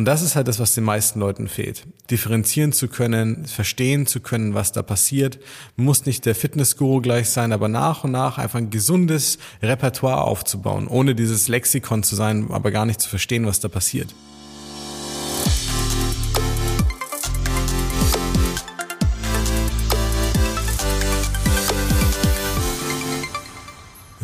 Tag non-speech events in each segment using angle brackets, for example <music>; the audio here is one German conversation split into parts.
Und das ist halt das, was den meisten Leuten fehlt. Differenzieren zu können, verstehen zu können, was da passiert. Muss nicht der Fitnessguru gleich sein, aber nach und nach einfach ein gesundes Repertoire aufzubauen, ohne dieses Lexikon zu sein, aber gar nicht zu verstehen, was da passiert.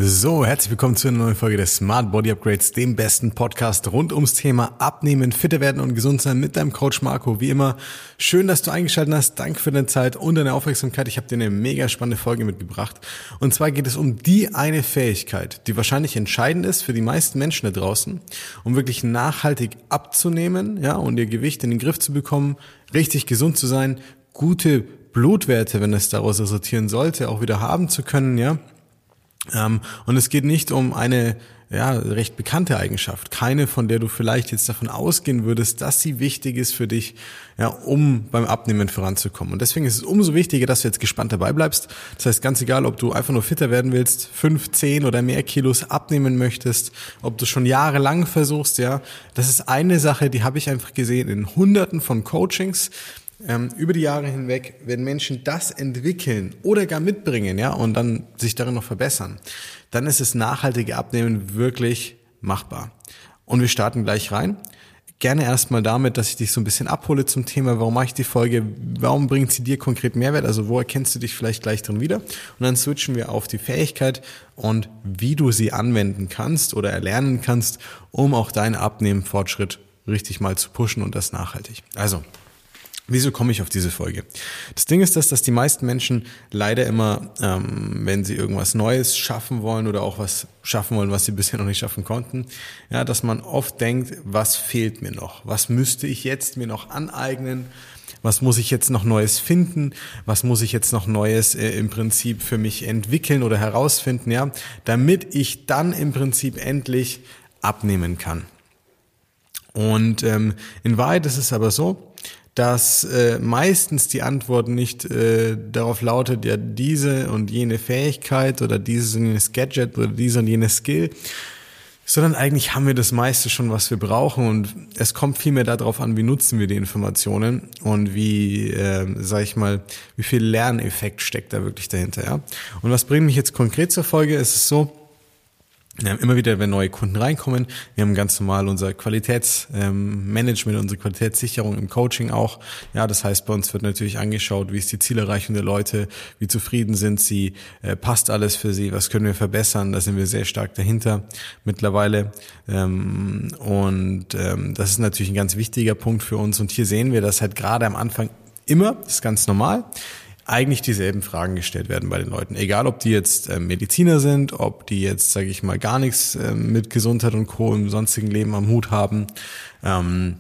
So, herzlich willkommen zu einer neuen Folge des Smart Body Upgrades, dem besten Podcast rund ums Thema Abnehmen, fitter werden und gesund sein mit deinem Coach Marco. Wie immer, schön, dass du eingeschaltet hast. Danke für deine Zeit und deine Aufmerksamkeit. Ich habe dir eine mega spannende Folge mitgebracht. Und zwar geht es um die eine Fähigkeit, die wahrscheinlich entscheidend ist für die meisten Menschen da draußen, um wirklich nachhaltig abzunehmen, ja, und ihr Gewicht in den Griff zu bekommen, richtig gesund zu sein, gute Blutwerte, wenn es daraus resultieren sollte, auch wieder haben zu können, ja und es geht nicht um eine ja, recht bekannte Eigenschaft. Keine, von der du vielleicht jetzt davon ausgehen würdest, dass sie wichtig ist für dich, ja, um beim Abnehmen voranzukommen. Und deswegen ist es umso wichtiger, dass du jetzt gespannt dabei bleibst. Das heißt, ganz egal, ob du einfach nur fitter werden willst, fünf, zehn oder mehr Kilos abnehmen möchtest, ob du schon jahrelang versuchst, ja, das ist eine Sache, die habe ich einfach gesehen in hunderten von Coachings ähm, über die Jahre hinweg, wenn Menschen das entwickeln oder gar mitbringen, ja, und dann sich darin noch verbessern, dann ist das nachhaltige Abnehmen wirklich machbar. Und wir starten gleich rein. Gerne erstmal damit, dass ich dich so ein bisschen abhole zum Thema, warum mache ich die Folge, warum bringt sie dir konkret Mehrwert, also wo erkennst du dich vielleicht gleich drin wieder? Und dann switchen wir auf die Fähigkeit und wie du sie anwenden kannst oder erlernen kannst, um auch deinen Abnehmen-Fortschritt richtig mal zu pushen und das nachhaltig. Also, Wieso komme ich auf diese Folge? Das Ding ist, dass, dass die meisten Menschen leider immer, ähm, wenn sie irgendwas Neues schaffen wollen oder auch was schaffen wollen, was sie bisher noch nicht schaffen konnten, ja, dass man oft denkt, was fehlt mir noch? Was müsste ich jetzt mir noch aneignen? Was muss ich jetzt noch Neues finden? Was muss ich jetzt noch Neues äh, im Prinzip für mich entwickeln oder herausfinden, ja, damit ich dann im Prinzip endlich abnehmen kann? Und ähm, in Wahrheit ist es aber so, dass äh, meistens die Antwort nicht äh, darauf lautet, ja, diese und jene Fähigkeit oder dieses und jenes Gadget oder diese und jene Skill, sondern eigentlich haben wir das meiste schon, was wir brauchen und es kommt vielmehr darauf an, wie nutzen wir die Informationen und wie, äh, sag ich mal, wie viel Lerneffekt steckt da wirklich dahinter, ja. Und was bringt mich jetzt konkret zur Folge? Es ist so, wir haben immer wieder, wenn neue Kunden reinkommen, wir haben ganz normal unser Qualitätsmanagement, unsere Qualitätssicherung im Coaching auch. Ja, das heißt, bei uns wird natürlich angeschaut, wie ist die Zielerreichung der Leute, wie zufrieden sind sie, äh, passt alles für sie, was können wir verbessern, da sind wir sehr stark dahinter mittlerweile. Ähm, und ähm, das ist natürlich ein ganz wichtiger Punkt für uns. Und hier sehen wir, dass halt gerade am Anfang immer, das ist ganz normal, eigentlich dieselben Fragen gestellt werden bei den Leuten. Egal, ob die jetzt äh, Mediziner sind, ob die jetzt, sage ich mal, gar nichts äh, mit Gesundheit und Co. im sonstigen Leben am Hut haben, ähm,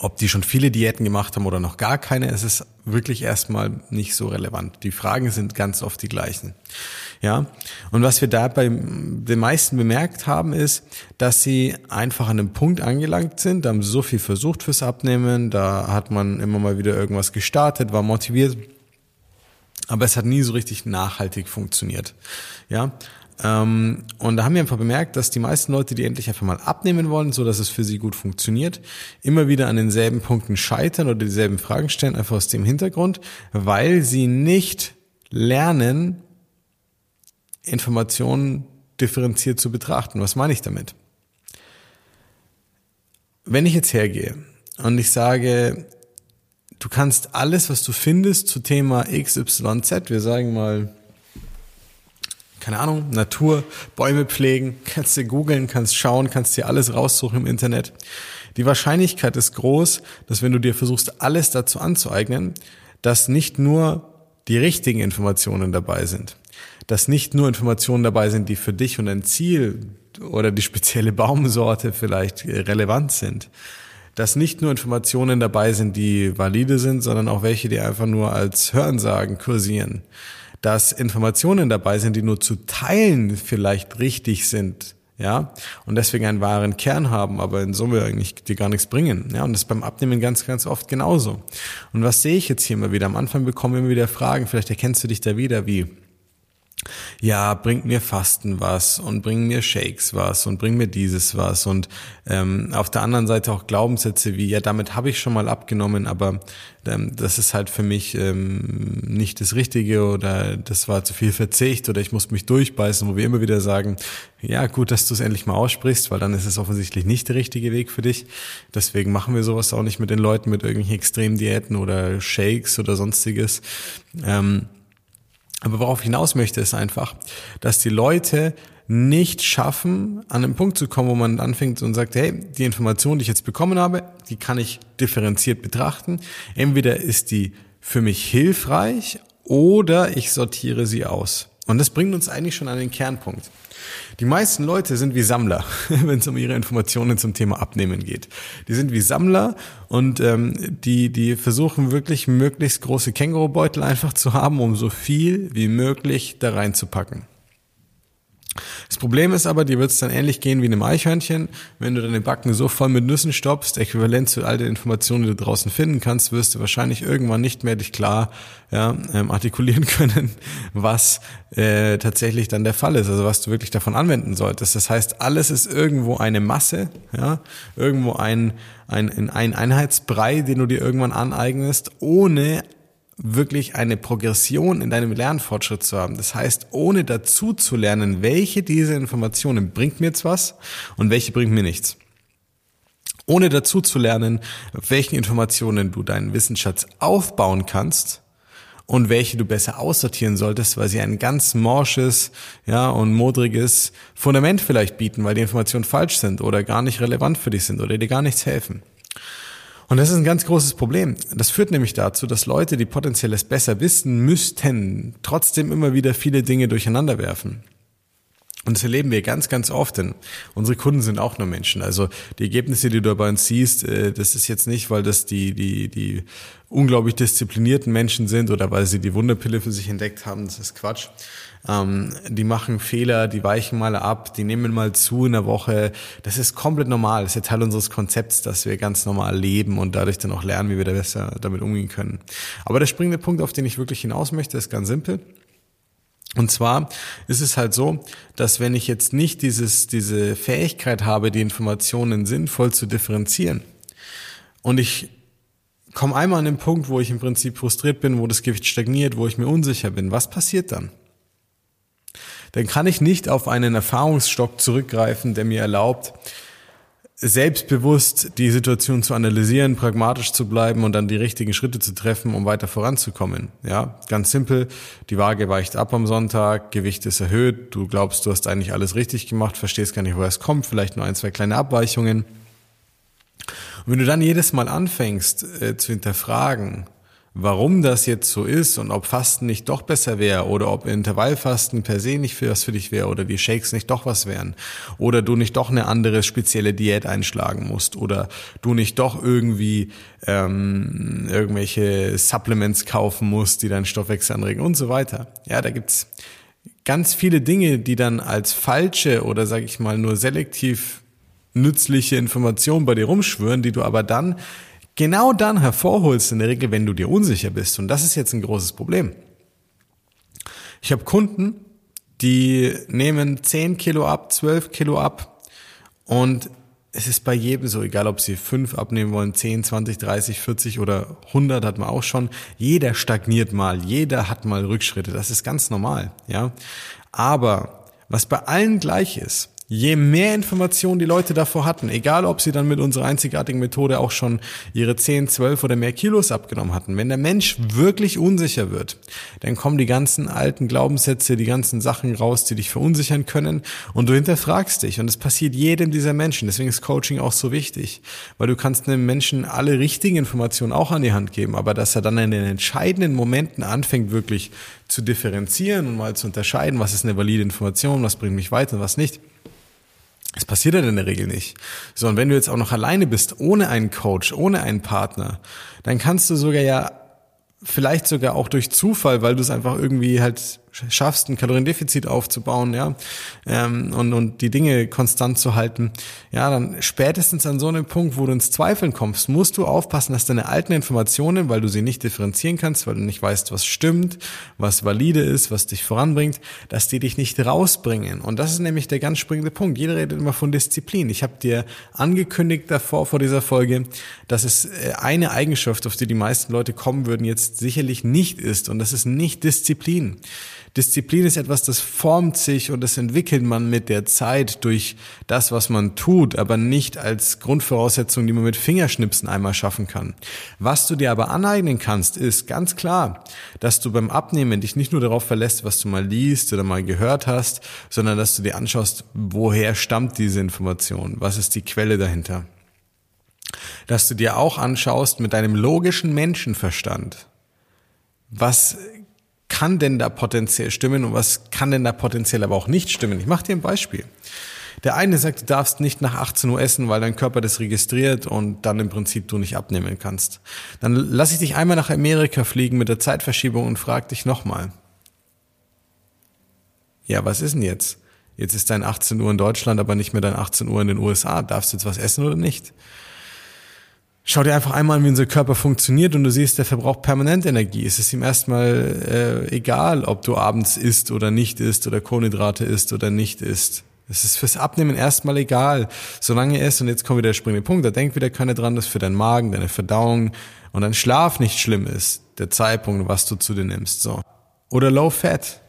ob die schon viele Diäten gemacht haben oder noch gar keine, es ist wirklich erstmal nicht so relevant. Die Fragen sind ganz oft die gleichen. Ja. Und was wir da bei den meisten bemerkt haben, ist, dass sie einfach an einem Punkt angelangt sind, da haben sie so viel versucht fürs Abnehmen, da hat man immer mal wieder irgendwas gestartet, war motiviert aber es hat nie so richtig nachhaltig funktioniert. Ja, ähm, und da haben wir einfach bemerkt, dass die meisten Leute, die endlich einfach mal abnehmen wollen, so dass es für sie gut funktioniert, immer wieder an denselben Punkten scheitern oder dieselben Fragen stellen, einfach aus dem Hintergrund, weil sie nicht lernen, Informationen differenziert zu betrachten. Was meine ich damit? Wenn ich jetzt hergehe und ich sage, du kannst alles, was du findest zu Thema XYZ, wir sagen mal, keine Ahnung, Natur, Bäume pflegen, <laughs> kannst du googeln, kannst schauen, kannst dir alles raussuchen im Internet. Die Wahrscheinlichkeit ist groß, dass wenn du dir versuchst, alles dazu anzueignen, dass nicht nur die richtigen Informationen dabei sind, dass nicht nur Informationen dabei sind, die für dich und dein Ziel oder die spezielle Baumsorte vielleicht relevant sind, dass nicht nur Informationen dabei sind, die valide sind, sondern auch welche, die einfach nur als Hörensagen kursieren. Dass Informationen dabei sind, die nur zu Teilen vielleicht richtig sind, ja, und deswegen einen wahren Kern haben, aber in Summe eigentlich dir gar nichts bringen, ja, und das beim Abnehmen ganz, ganz oft genauso. Und was sehe ich jetzt hier immer wieder? Am Anfang bekommen wir immer wieder Fragen, vielleicht erkennst du dich da wieder, wie, ja, bringt mir Fasten was und bringt mir Shakes was und bringt mir dieses was und ähm, auf der anderen Seite auch Glaubenssätze wie, ja, damit habe ich schon mal abgenommen, aber ähm, das ist halt für mich ähm, nicht das Richtige oder das war zu viel Verzicht oder ich muss mich durchbeißen, wo wir immer wieder sagen, ja, gut, dass du es endlich mal aussprichst, weil dann ist es offensichtlich nicht der richtige Weg für dich. Deswegen machen wir sowas auch nicht mit den Leuten mit irgendwelchen Extremdiäten oder Shakes oder sonstiges. Ähm, aber worauf ich hinaus möchte, ist einfach, dass die Leute nicht schaffen, an einen Punkt zu kommen, wo man anfängt und sagt, hey, die Information, die ich jetzt bekommen habe, die kann ich differenziert betrachten. Entweder ist die für mich hilfreich oder ich sortiere sie aus. Und das bringt uns eigentlich schon an den Kernpunkt. Die meisten Leute sind wie Sammler, <laughs> wenn es um ihre Informationen zum Thema Abnehmen geht. Die sind wie Sammler und ähm, die, die versuchen wirklich möglichst große Kängurubeutel einfach zu haben, um so viel wie möglich da reinzupacken. Das Problem ist aber, dir wird es dann ähnlich gehen wie einem Eichhörnchen. Wenn du deine Backen so voll mit Nüssen stopfst, äquivalent zu all den Informationen, die du draußen finden kannst, wirst du wahrscheinlich irgendwann nicht mehr dich klar ja, ähm, artikulieren <laughs> können, was äh, tatsächlich dann der Fall ist, also was du wirklich davon anwenden solltest. Das heißt, alles ist irgendwo eine Masse, ja, irgendwo ein, ein, ein Einheitsbrei, den du dir irgendwann aneignest, ohne wirklich eine Progression in deinem Lernfortschritt zu haben. Das heißt, ohne dazu zu lernen, welche dieser Informationen bringt mir jetzt was und welche bringt mir nichts. Ohne dazu zu lernen, welchen Informationen du deinen Wissensschatz aufbauen kannst und welche du besser aussortieren solltest, weil sie ein ganz morsches, ja, und modriges Fundament vielleicht bieten, weil die Informationen falsch sind oder gar nicht relevant für dich sind oder dir gar nichts helfen. Und das ist ein ganz großes Problem. Das führt nämlich dazu, dass Leute, die potenziell es besser wissen müssten, trotzdem immer wieder viele Dinge durcheinander werfen. Und das erleben wir ganz, ganz oft, denn unsere Kunden sind auch nur Menschen. Also die Ergebnisse, die du bei uns siehst, äh, das ist jetzt nicht, weil das die, die, die unglaublich disziplinierten Menschen sind oder weil sie die Wunderpille für sich entdeckt haben. Das ist Quatsch. Ähm, die machen Fehler, die weichen mal ab, die nehmen mal zu in der Woche. Das ist komplett normal. Das ist ja Teil unseres Konzepts, dass wir ganz normal leben und dadurch dann auch lernen, wie wir da besser damit umgehen können. Aber der springende Punkt, auf den ich wirklich hinaus möchte, ist ganz simpel. Und zwar ist es halt so, dass wenn ich jetzt nicht dieses, diese Fähigkeit habe, die Informationen sinnvoll zu differenzieren und ich komme einmal an den Punkt, wo ich im Prinzip frustriert bin, wo das Gewicht stagniert, wo ich mir unsicher bin, was passiert dann? Dann kann ich nicht auf einen Erfahrungsstock zurückgreifen, der mir erlaubt, selbstbewusst die Situation zu analysieren, pragmatisch zu bleiben und dann die richtigen Schritte zu treffen, um weiter voranzukommen. Ja, ganz simpel. Die Waage weicht ab am Sonntag, Gewicht ist erhöht, du glaubst, du hast eigentlich alles richtig gemacht, verstehst gar nicht, woher es kommt, vielleicht nur ein, zwei kleine Abweichungen. Und wenn du dann jedes Mal anfängst äh, zu hinterfragen, warum das jetzt so ist und ob Fasten nicht doch besser wäre oder ob Intervallfasten per se nicht für was für dich wäre oder die Shakes nicht doch was wären oder du nicht doch eine andere spezielle Diät einschlagen musst oder du nicht doch irgendwie ähm, irgendwelche Supplements kaufen musst, die deinen Stoffwechsel anregen und so weiter. Ja, da gibt's ganz viele Dinge, die dann als falsche oder sag ich mal nur selektiv nützliche Informationen bei dir rumschwören, die du aber dann genau dann hervorholst in der Regel, wenn du dir unsicher bist. Und das ist jetzt ein großes Problem. Ich habe Kunden, die nehmen 10 Kilo ab, 12 Kilo ab und es ist bei jedem so, egal ob sie 5 abnehmen wollen, 10, 20, 30, 40 oder 100 hat man auch schon. Jeder stagniert mal, jeder hat mal Rückschritte, das ist ganz normal, ja. Aber was bei allen gleich ist, Je mehr Informationen die Leute davor hatten, egal ob sie dann mit unserer einzigartigen Methode auch schon ihre 10, 12 oder mehr Kilos abgenommen hatten, wenn der Mensch wirklich unsicher wird, dann kommen die ganzen alten Glaubenssätze, die ganzen Sachen raus, die dich verunsichern können und du hinterfragst dich und es passiert jedem dieser Menschen. Deswegen ist Coaching auch so wichtig, weil du kannst einem Menschen alle richtigen Informationen auch an die Hand geben, aber dass er dann in den entscheidenden Momenten anfängt, wirklich zu differenzieren und mal zu unterscheiden, was ist eine valide Information, was bringt mich weiter, was nicht das passiert ja in der Regel nicht. So, und wenn du jetzt auch noch alleine bist, ohne einen Coach, ohne einen Partner, dann kannst du sogar ja vielleicht sogar auch durch Zufall, weil du es einfach irgendwie halt schaffst, ein Kaloriendefizit aufzubauen, ja, ähm, und, und die Dinge konstant zu halten, ja, dann spätestens an so einem Punkt, wo du ins Zweifeln kommst, musst du aufpassen, dass deine alten Informationen, weil du sie nicht differenzieren kannst, weil du nicht weißt, was stimmt, was valide ist, was dich voranbringt, dass die dich nicht rausbringen. Und das ist nämlich der ganz springende Punkt. Jeder redet immer von Disziplin. Ich habe dir angekündigt davor vor dieser Folge, dass es äh, eine Eigenschaft, auf die die meisten Leute kommen würden, jetzt sicherlich nicht ist. Und das ist nicht Disziplin. Disziplin ist etwas, das formt sich und das entwickelt man mit der Zeit durch das, was man tut, aber nicht als Grundvoraussetzung, die man mit Fingerschnipsen einmal schaffen kann. Was du dir aber aneignen kannst, ist ganz klar, dass du beim Abnehmen dich nicht nur darauf verlässt, was du mal liest oder mal gehört hast, sondern dass du dir anschaust, woher stammt diese Information, was ist die Quelle dahinter. Dass du dir auch anschaust mit deinem logischen Menschenverstand, was kann denn da potenziell stimmen und was kann denn da potenziell aber auch nicht stimmen? Ich mache dir ein Beispiel. Der eine sagt, du darfst nicht nach 18 Uhr essen, weil dein Körper das registriert und dann im Prinzip du nicht abnehmen kannst. Dann lass ich dich einmal nach Amerika fliegen mit der Zeitverschiebung und frag dich nochmal. Ja, was ist denn jetzt? Jetzt ist dein 18 Uhr in Deutschland, aber nicht mehr dein 18 Uhr in den USA. Darfst du jetzt was essen oder nicht? Schau dir einfach einmal an, wie unser Körper funktioniert und du siehst, der verbraucht permanent Energie. Es ist ihm erstmal äh, egal, ob du abends isst oder nicht isst oder Kohlenhydrate isst oder nicht isst. Es ist fürs Abnehmen erstmal egal, solange ist, und jetzt kommt wieder der springende Punkt, da denkt wieder keiner dran, dass für deinen Magen, deine Verdauung und dein Schlaf nicht schlimm ist, der Zeitpunkt, was du zu dir nimmst, so. Oder Low Fat.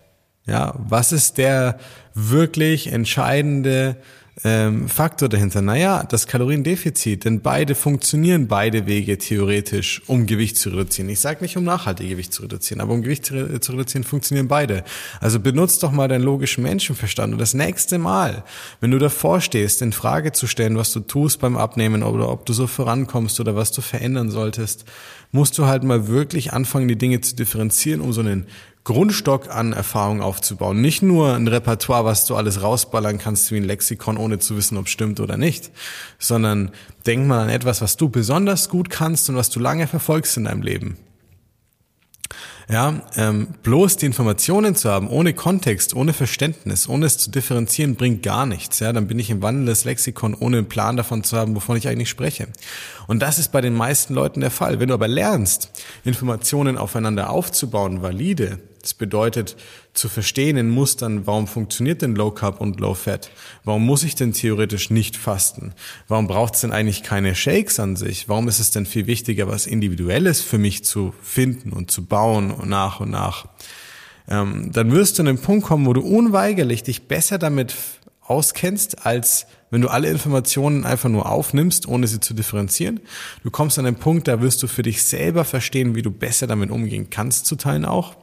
Ja, was ist der wirklich entscheidende ähm, Faktor dahinter? Naja, das Kaloriendefizit, denn beide funktionieren, beide Wege theoretisch, um Gewicht zu reduzieren. Ich sage nicht, um nachhaltig Gewicht zu reduzieren, aber um Gewicht zu, reduzieren funktionieren beide. Also benutzt doch mal deinen logischen Menschenverstand und das nächste Mal, wenn du davor stehst, in Frage zu stellen, was du tust beim Abnehmen oder ob du so vorankommst oder was du verändern solltest, musst du halt mal wirklich anfangen, die Dinge zu differenzieren, um so einen Grundstock an Erfahrung aufzubauen. Nicht nur ein Repertoire, was du alles rausballern kannst wie ein Lexikon, ohne zu wissen, ob es stimmt oder nicht, sondern denk mal an etwas, was du besonders gut kannst und was du lange verfolgst in deinem Leben. Ja, ähm, bloß die Informationen zu haben, ohne Kontext, ohne Verständnis, ohne es zu differenzieren, bringt gar nichts. Ja, dann bin ich im wandelndes Lexikon, ohne einen Plan davon zu haben, wovon ich eigentlich spreche. Und das ist bei den meisten Leuten der Fall. Wenn du aber lernst, Informationen aufeinander aufzubauen, valide, das bedeutet, zu verstehen in Mustern, warum funktioniert denn Low Carb und Low Fat? Warum muss ich denn theoretisch nicht fasten? Warum braucht es denn eigentlich keine Shakes an sich? Warum ist es denn viel wichtiger, was Individuelles für mich zu finden und zu bauen und nach und nach? Ähm, dann wirst du an den Punkt kommen, wo du unweigerlich dich besser damit auskennst, als wenn du alle Informationen einfach nur aufnimmst, ohne sie zu differenzieren. Du kommst an den Punkt, da wirst du für dich selber verstehen, wie du besser damit umgehen kannst, zu teilen auch.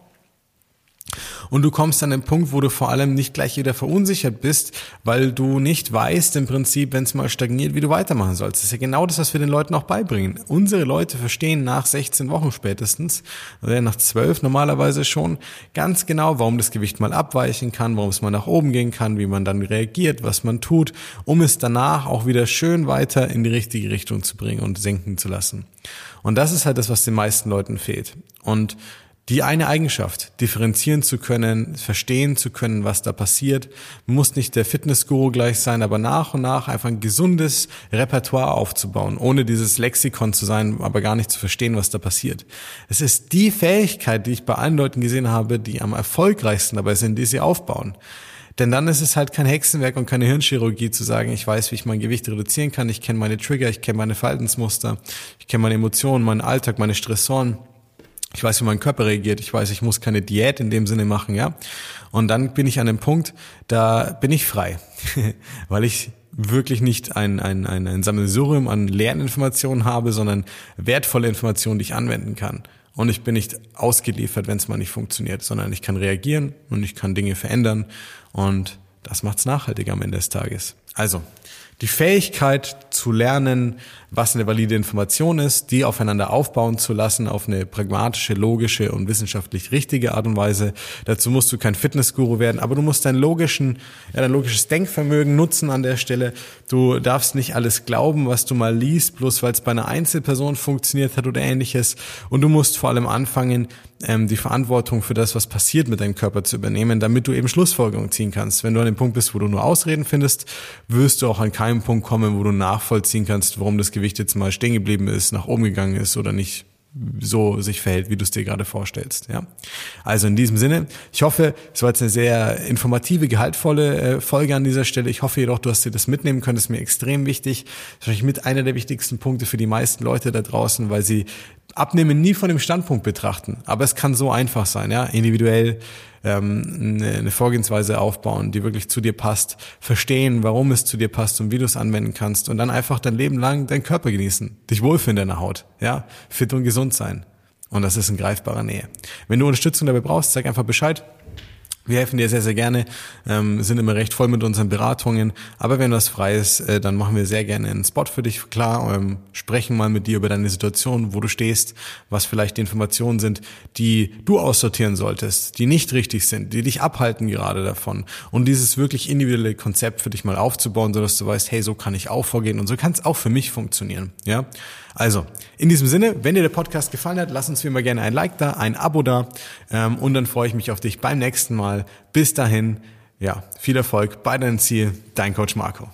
Und du kommst an den Punkt, wo du vor allem nicht gleich wieder verunsichert bist, weil du nicht weißt im Prinzip, wenn es mal stagniert, wie du weitermachen sollst. Das ist ja genau das, was wir den Leuten auch beibringen. Unsere Leute verstehen nach 16 Wochen spätestens, oder nach 12 normalerweise schon, ganz genau, warum das Gewicht mal abweichen kann, warum es mal nach oben gehen kann, wie man dann reagiert, was man tut, um es danach auch wieder schön weiter in die richtige Richtung zu bringen und senken zu lassen. Und das ist halt das, was den meisten Leuten fehlt. Und die eine Eigenschaft, differenzieren zu können, verstehen zu können, was da passiert, muss nicht der Fitnessguru gleich sein, aber nach und nach einfach ein gesundes Repertoire aufzubauen, ohne dieses Lexikon zu sein, aber gar nicht zu verstehen, was da passiert. Es ist die Fähigkeit, die ich bei allen Leuten gesehen habe, die am erfolgreichsten dabei sind, die sie aufbauen. Denn dann ist es halt kein Hexenwerk und keine Hirnchirurgie zu sagen, ich weiß, wie ich mein Gewicht reduzieren kann, ich kenne meine Trigger, ich kenne meine Verhaltensmuster, ich kenne meine Emotionen, meinen Alltag, meine Stressoren ich weiß, wie mein Körper reagiert. Ich weiß, ich muss keine Diät in dem Sinne machen, ja. Und dann bin ich an dem Punkt, da bin ich frei, <laughs> weil ich wirklich nicht ein, ein, ein, ein Sammelsurium an Lerninformationen habe, sondern wertvolle Informationen, die ich anwenden kann. Und ich bin nicht ausgeliefert, wenn es mal nicht funktioniert, sondern ich kann reagieren und ich kann Dinge verändern und das macht's nachhaltig am Ende des Tages. Also, die Fähigkeit zu lernen, was eine valide Information ist, die aufeinander aufbauen zu lassen auf eine pragmatische, logische und wissenschaftlich richtige Art und Weise. Dazu musst du kein Fitnessguru werden, aber du musst dein logischen, ja, dein logisches Denkvermögen nutzen an der Stelle. Du darfst nicht alles glauben, was du mal liest, bloß weil es bei einer Einzelperson funktioniert hat oder ähnliches. Und du musst vor allem anfangen, ähm, die Verantwortung für das, was passiert mit deinem Körper zu übernehmen, damit du eben Schlussfolgerungen ziehen kannst. Wenn du an dem Punkt bist, wo du nur Ausreden findest, wirst du auch an keinem Punkt kommen, wo du nachvollziehen kannst, warum das Gewicht jetzt mal stehen geblieben ist, nach oben gegangen ist oder nicht so sich verhält, wie du es dir gerade vorstellst. Ja, also in diesem Sinne, ich hoffe, es war jetzt eine sehr informative, gehaltvolle äh, Folge an dieser Stelle. Ich hoffe jedoch, du hast dir das mitnehmen können. Das ist mir extrem wichtig. Das ist wahrscheinlich mit einer der wichtigsten Punkte für die meisten Leute da draußen, weil sie Abnehmen nie von dem Standpunkt betrachten. Aber es kann so einfach sein, ja, individuell ähm, eine Vorgehensweise aufbauen, die wirklich zu dir passt, verstehen, warum es zu dir passt und wie du es anwenden kannst und dann einfach dein Leben lang deinen Körper genießen, dich wohlfühlen in deiner Haut, ja, fit und gesund sein. Und das ist in greifbarer Nähe. Wenn du Unterstützung dabei brauchst, sag einfach Bescheid. Wir helfen dir sehr, sehr gerne, ähm, sind immer recht voll mit unseren Beratungen. Aber wenn das frei ist, äh, dann machen wir sehr gerne einen Spot für dich klar, ähm, sprechen mal mit dir über deine Situation, wo du stehst, was vielleicht die Informationen sind, die du aussortieren solltest, die nicht richtig sind, die dich abhalten gerade davon. Und dieses wirklich individuelle Konzept für dich mal aufzubauen, sodass du weißt, hey, so kann ich auch vorgehen und so kann es auch für mich funktionieren. Ja, also, in diesem Sinne, wenn dir der Podcast gefallen hat, lass uns wie immer gerne ein Like da, ein Abo da ähm, und dann freue ich mich auf dich beim nächsten Mal. Bis dahin, ja, viel Erfolg bei deinem Ziel, dein Coach Marco.